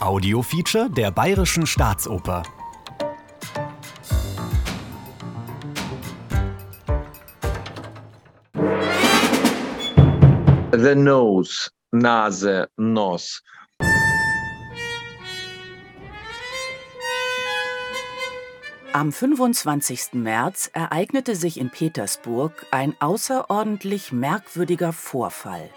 Audiofeature der Bayerischen Staatsoper. The nose, Nase, Nos. Am 25. März ereignete sich in Petersburg ein außerordentlich merkwürdiger Vorfall.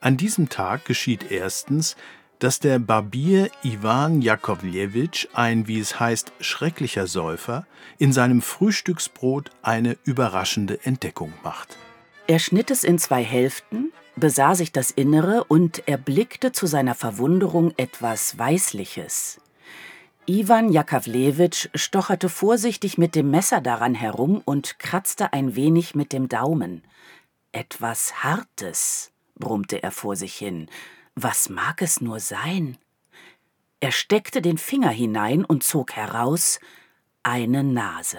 An diesem Tag geschieht erstens, dass der Barbier Iwan Jakowlewitsch, ein, wie es heißt, schrecklicher Säufer, in seinem Frühstücksbrot eine überraschende Entdeckung macht. Er schnitt es in zwei Hälften, besah sich das Innere und erblickte zu seiner Verwunderung etwas Weißliches. Iwan Jakowlewitsch stocherte vorsichtig mit dem Messer daran herum und kratzte ein wenig mit dem Daumen. Etwas Hartes, brummte er vor sich hin. Was mag es nur sein? Er steckte den Finger hinein und zog heraus eine Nase.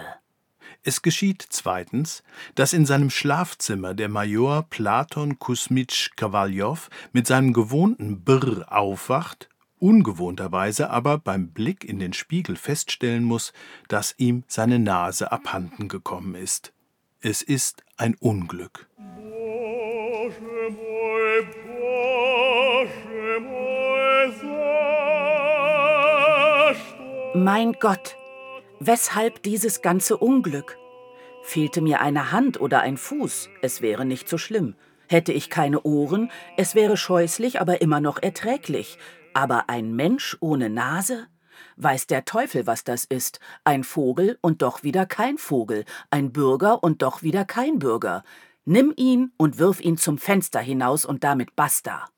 Es geschieht zweitens, dass in seinem Schlafzimmer der Major Platon Kusmitsch Kawaljow mit seinem gewohnten Brr aufwacht, ungewohnterweise aber beim Blick in den Spiegel feststellen muss, dass ihm seine Nase abhanden gekommen ist. Es ist ein Unglück. Mein Gott, weshalb dieses ganze Unglück? Fehlte mir eine Hand oder ein Fuß, es wäre nicht so schlimm. Hätte ich keine Ohren, es wäre scheußlich, aber immer noch erträglich. Aber ein Mensch ohne Nase? Weiß der Teufel, was das ist. Ein Vogel und doch wieder kein Vogel, ein Bürger und doch wieder kein Bürger. Nimm ihn und wirf ihn zum Fenster hinaus und damit basta.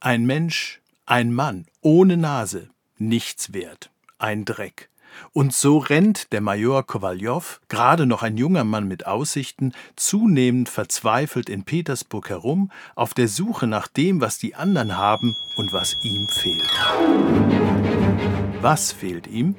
Ein Mensch, ein Mann ohne Nase, nichts wert ein Dreck. Und so rennt der Major Kowaljow, gerade noch ein junger Mann mit Aussichten, zunehmend verzweifelt in Petersburg herum, auf der Suche nach dem, was die anderen haben und was ihm fehlt. Was fehlt ihm?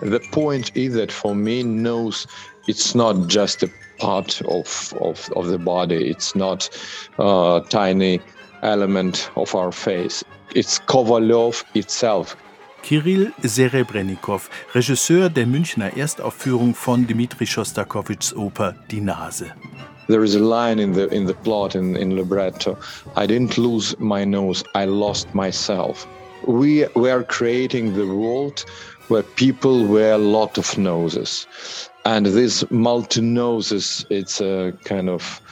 The point is that for me, nose, it's not just a part of, of, of the body, it's not a tiny element of our face. It's Kovalyov itself. Kirill Serebrennikov, Regisseur der Münchner Erstaufführung von Dmitri Schostakowitschs Oper Die Nase. There is a line in the in the plot in, in libretto. I didn't lose my nose, I lost myself. We we are creating the world where people wear a lot of noses. And this multi noses, it's a kind of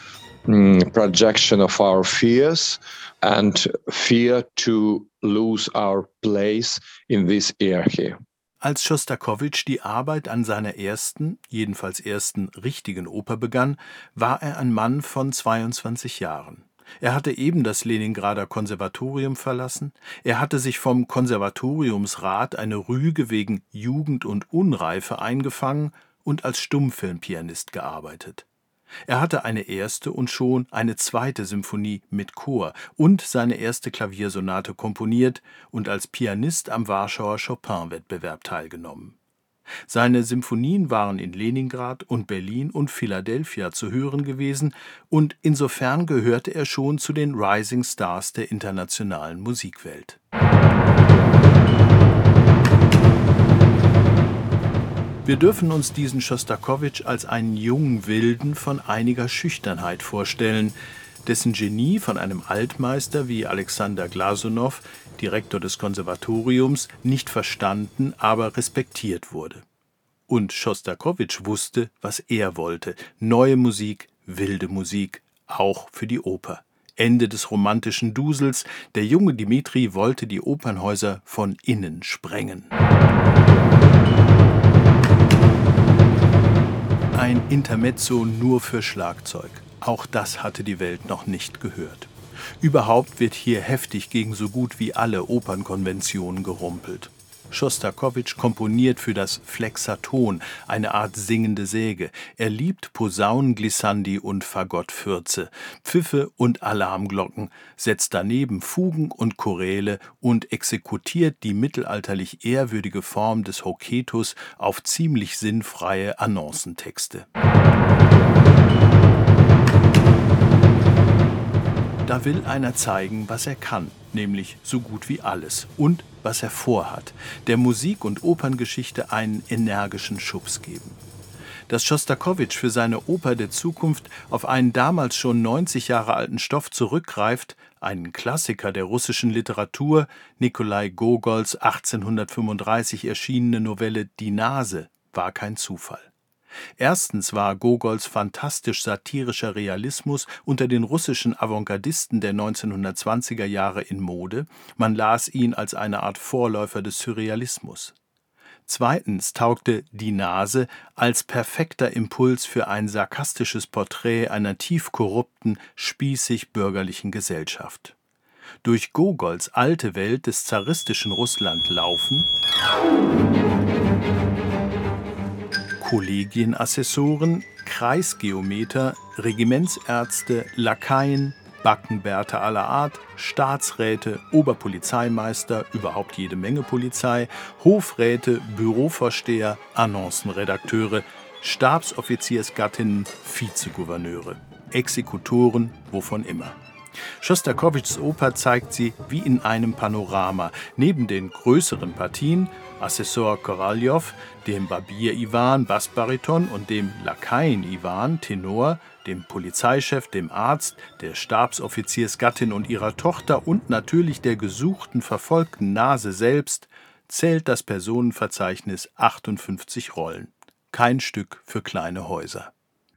projection of our fears and fear to lose our place in this hierarchy. Als Schostakowitsch die Arbeit an seiner ersten, jedenfalls ersten richtigen Oper begann, war er ein Mann von 22 Jahren. Er hatte eben das Leningrader Konservatorium verlassen, er hatte sich vom Konservatoriumsrat eine Rüge wegen Jugend und Unreife eingefangen und als Stummfilmpianist gearbeitet. Er hatte eine erste und schon eine zweite Symphonie mit Chor und seine erste Klaviersonate komponiert und als Pianist am Warschauer Chopin-Wettbewerb teilgenommen. Seine Symphonien waren in Leningrad und Berlin und Philadelphia zu hören gewesen, und insofern gehörte er schon zu den Rising Stars der internationalen Musikwelt. Wir dürfen uns diesen Schostakowitsch als einen jungen Wilden von einiger Schüchternheit vorstellen, dessen Genie von einem Altmeister wie Alexander Glasunow, Direktor des Konservatoriums, nicht verstanden, aber respektiert wurde. Und Schostakowitsch wusste, was er wollte: neue Musik, wilde Musik, auch für die Oper. Ende des romantischen Dusels, der junge Dimitri wollte die Opernhäuser von innen sprengen. Ein Intermezzo nur für Schlagzeug. Auch das hatte die Welt noch nicht gehört. Überhaupt wird hier heftig gegen so gut wie alle Opernkonventionen gerumpelt. Schostakowitsch komponiert für das Flexaton, eine Art singende Säge. Er liebt Posaunenglissandi und Fagottfürze, Pfiffe und Alarmglocken, setzt daneben Fugen und Choräle und exekutiert die mittelalterlich ehrwürdige Form des Hoketus auf ziemlich sinnfreie Annoncentexte. Da will einer zeigen, was er kann, nämlich so gut wie alles und was er vorhat, der Musik- und Operngeschichte einen energischen Schubs geben. Dass Schostakowitsch für seine Oper der Zukunft auf einen damals schon 90 Jahre alten Stoff zurückgreift, einen Klassiker der russischen Literatur, Nikolai Gogols 1835 erschienene Novelle Die Nase, war kein Zufall. Erstens war Gogols fantastisch satirischer Realismus unter den russischen Avantgardisten der 1920er Jahre in Mode, man las ihn als eine Art Vorläufer des Surrealismus. Zweitens taugte Die Nase als perfekter Impuls für ein sarkastisches Porträt einer tief korrupten, spießig-bürgerlichen Gesellschaft. Durch Gogols alte Welt des zaristischen Russland laufen Kollegienassessoren, Kreisgeometer, Regimentsärzte, Lakaien, Backenbärte aller Art, Staatsräte, Oberpolizeimeister, überhaupt jede Menge Polizei, Hofräte, Bürovorsteher, Annoncenredakteure, Stabsoffiziersgattinnen, Vizegouverneure, Exekutoren, wovon immer. Schostakowitschs Oper zeigt sie wie in einem Panorama. Neben den größeren Partien, Assessor Kowaljow, dem Barbier Iwan, Bassbariton und dem Lakaien Iwan, Tenor, dem Polizeichef, dem Arzt, der Stabsoffiziersgattin und ihrer Tochter und natürlich der gesuchten, verfolgten Nase selbst, zählt das Personenverzeichnis 58 Rollen. Kein Stück für kleine Häuser.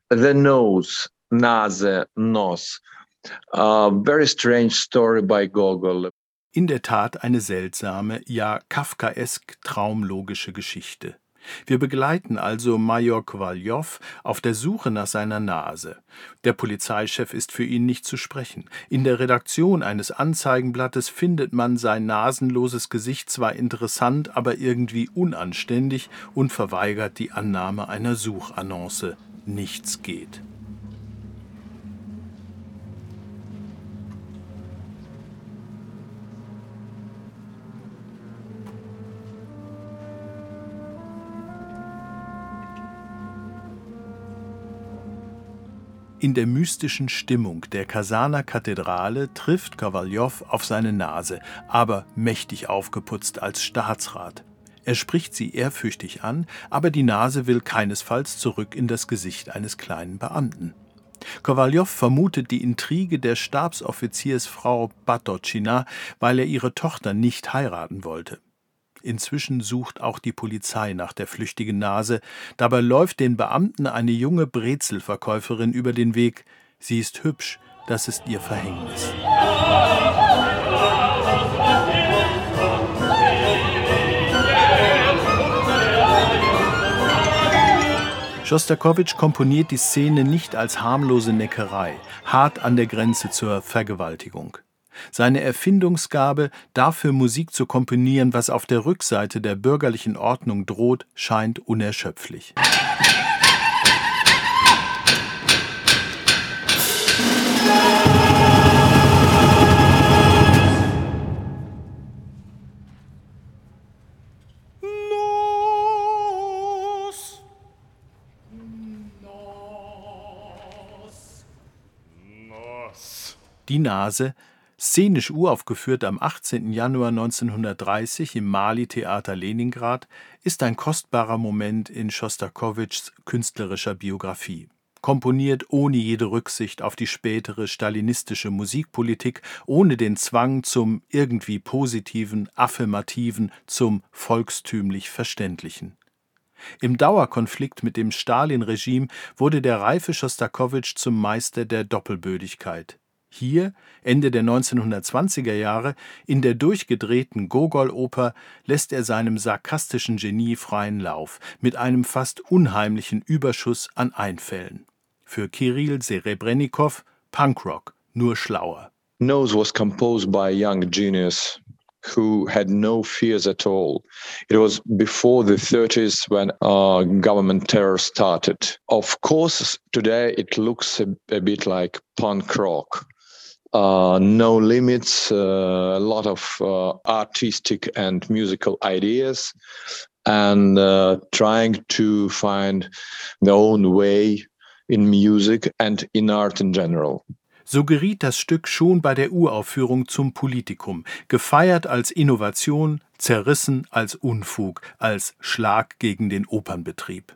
The Nose, Nase, Nos. A very strange story by Gogol. In der Tat eine seltsame, ja kafkaesk traumlogische Geschichte. Wir begleiten also Major Kowaljow auf der Suche nach seiner Nase. Der Polizeichef ist für ihn nicht zu sprechen. In der Redaktion eines Anzeigenblattes findet man sein nasenloses Gesicht zwar interessant, aber irgendwie unanständig und verweigert die Annahme einer Suchannonce. Nichts geht. In der mystischen Stimmung der Kasaner Kathedrale trifft Kowaljow auf seine Nase, aber mächtig aufgeputzt als Staatsrat. Er spricht sie ehrfürchtig an, aber die Nase will keinesfalls zurück in das Gesicht eines kleinen Beamten. Kowaljow vermutet die Intrige der Stabsoffiziersfrau Batocina, weil er ihre Tochter nicht heiraten wollte. Inzwischen sucht auch die Polizei nach der flüchtigen Nase. Dabei läuft den Beamten eine junge Brezelverkäuferin über den Weg. Sie ist hübsch, das ist ihr Verhängnis. Schostakowitsch komponiert die Szene nicht als harmlose Neckerei, hart an der Grenze zur Vergewaltigung. Seine Erfindungsgabe, dafür Musik zu komponieren, was auf der Rückseite der bürgerlichen Ordnung droht, scheint unerschöpflich. Die Nase Szenisch uraufgeführt am 18. Januar 1930 im Mali-Theater Leningrad, ist ein kostbarer Moment in Schostakowitschs künstlerischer Biografie. Komponiert ohne jede Rücksicht auf die spätere stalinistische Musikpolitik, ohne den Zwang zum irgendwie positiven, affirmativen, zum volkstümlich Verständlichen. Im Dauerkonflikt mit dem Stalin-Regime wurde der reife Schostakowitsch zum Meister der Doppelbödigkeit. Hier, Ende der 1920er Jahre, in der durchgedrehten Gogol-Oper lässt er seinem sarkastischen Genie freien Lauf, mit einem fast unheimlichen Überschuss an Einfällen. Für Kirill Serebrennikov Punkrock, nur schlauer. Nose was composed by a young genius who had no fears at all. It was before the 30s when uh, government terror started. Of course, today it looks a, a bit like punk rock. Uh, no limits, uh, a lot of uh, artistic and musical ideas, and uh, trying to find their own way in music and in art in general. So geriet das Stück schon bei der Uraufführung zum Politikum, gefeiert als Innovation, zerrissen als Unfug, als Schlag gegen den Opernbetrieb.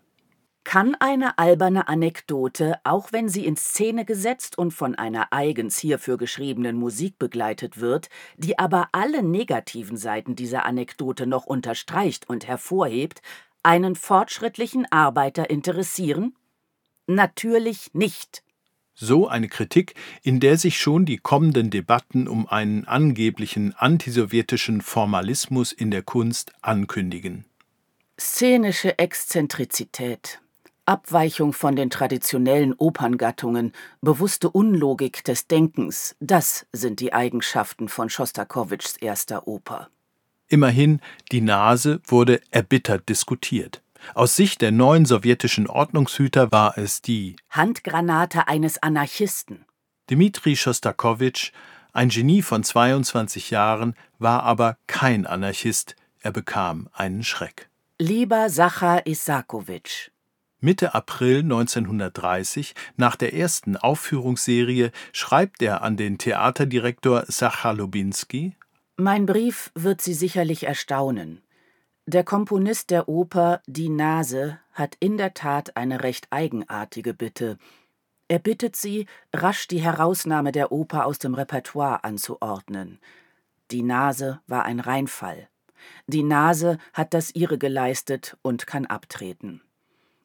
Kann eine alberne Anekdote, auch wenn sie in Szene gesetzt und von einer eigens hierfür geschriebenen Musik begleitet wird, die aber alle negativen Seiten dieser Anekdote noch unterstreicht und hervorhebt, einen fortschrittlichen Arbeiter interessieren? Natürlich nicht. So eine Kritik, in der sich schon die kommenden Debatten um einen angeblichen antisowjetischen Formalismus in der Kunst ankündigen. Szenische Exzentrizität, Abweichung von den traditionellen Operngattungen, bewusste Unlogik des Denkens, das sind die Eigenschaften von Schostakowitschs erster Oper. Immerhin, die Nase wurde erbittert diskutiert. Aus Sicht der neuen sowjetischen Ordnungshüter war es die Handgranate eines Anarchisten. Dmitri Schostakowitsch, ein Genie von 22 Jahren, war aber kein Anarchist, er bekam einen Schreck. Lieber Sachar Isakowitsch. Mitte April 1930, nach der ersten Aufführungsserie, schreibt er an den Theaterdirektor Sachar Lubinski Mein Brief wird Sie sicherlich erstaunen. Der Komponist der Oper Die Nase hat in der Tat eine recht eigenartige Bitte. Er bittet Sie, rasch die Herausnahme der Oper aus dem Repertoire anzuordnen. Die Nase war ein Reinfall. Die Nase hat das ihre geleistet und kann abtreten.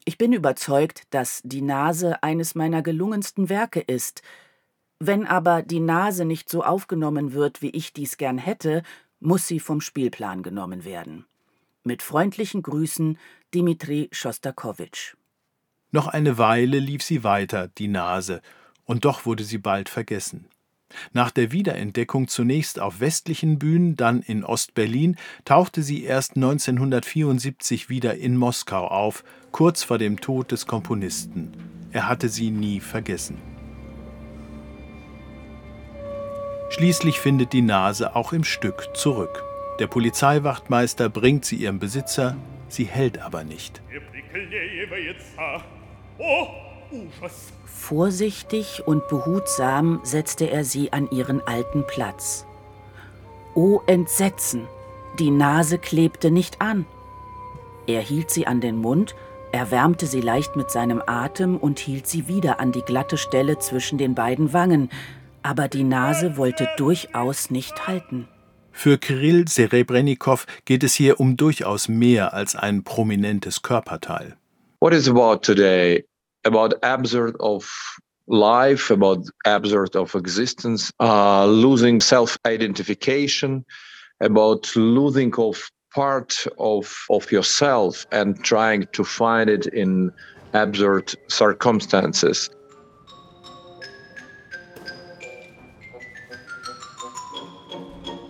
Ich bin überzeugt, dass die Nase eines meiner gelungensten Werke ist. Wenn aber die Nase nicht so aufgenommen wird, wie ich dies gern hätte, muss sie vom Spielplan genommen werden. Mit freundlichen Grüßen Dimitri Schostakowitsch. Noch eine Weile lief sie weiter, die Nase, und doch wurde sie bald vergessen. Nach der Wiederentdeckung zunächst auf westlichen Bühnen, dann in Ostberlin, tauchte sie erst 1974 wieder in Moskau auf, kurz vor dem Tod des Komponisten. Er hatte sie nie vergessen. Schließlich findet die Nase auch im Stück zurück. Der Polizeiwachtmeister bringt sie ihrem Besitzer, sie hält aber nicht. Vorsichtig und behutsam setzte er sie an ihren alten Platz. O Entsetzen! Die Nase klebte nicht an. Er hielt sie an den Mund, erwärmte sie leicht mit seinem Atem und hielt sie wieder an die glatte Stelle zwischen den beiden Wangen, aber die Nase wollte durchaus nicht halten. Für Kirill Serebrennikov geht es hier um durchaus mehr als ein prominentes Körperteil. What is about today? About absurd of life, about absurd of existence, uh, losing self-identification, about losing of part of, of yourself and trying to find it in absurd circumstances.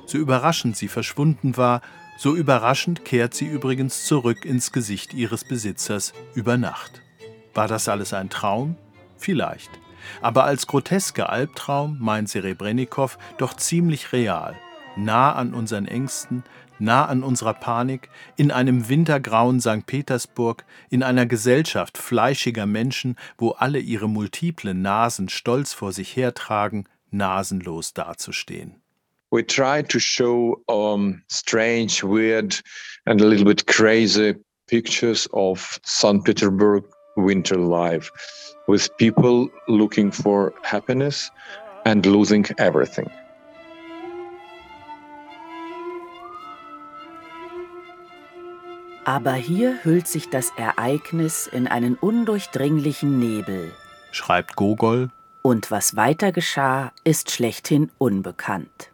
So überraschend sie verschwunden war, so überraschend kehrt sie übrigens zurück ins Gesicht ihres Besitzers über Nacht. War das alles ein Traum? Vielleicht. Aber als grotesker Albtraum meint Serebrennikov doch ziemlich real, nah an unseren Ängsten, nah an unserer Panik, in einem wintergrauen St. Petersburg, in einer Gesellschaft fleischiger Menschen, wo alle ihre multiplen Nasen stolz vor sich hertragen, nasenlos dazustehen. we try to show um, strange, weird, and a little bit crazy pictures of St. Petersburg winter life with people looking for happiness and losing everything. Aber hier hüllt sich das Ereignis in einen undurchdringlichen Nebel. Schreibt Gogol. Und was weiter geschah, ist schlechthin unbekannt.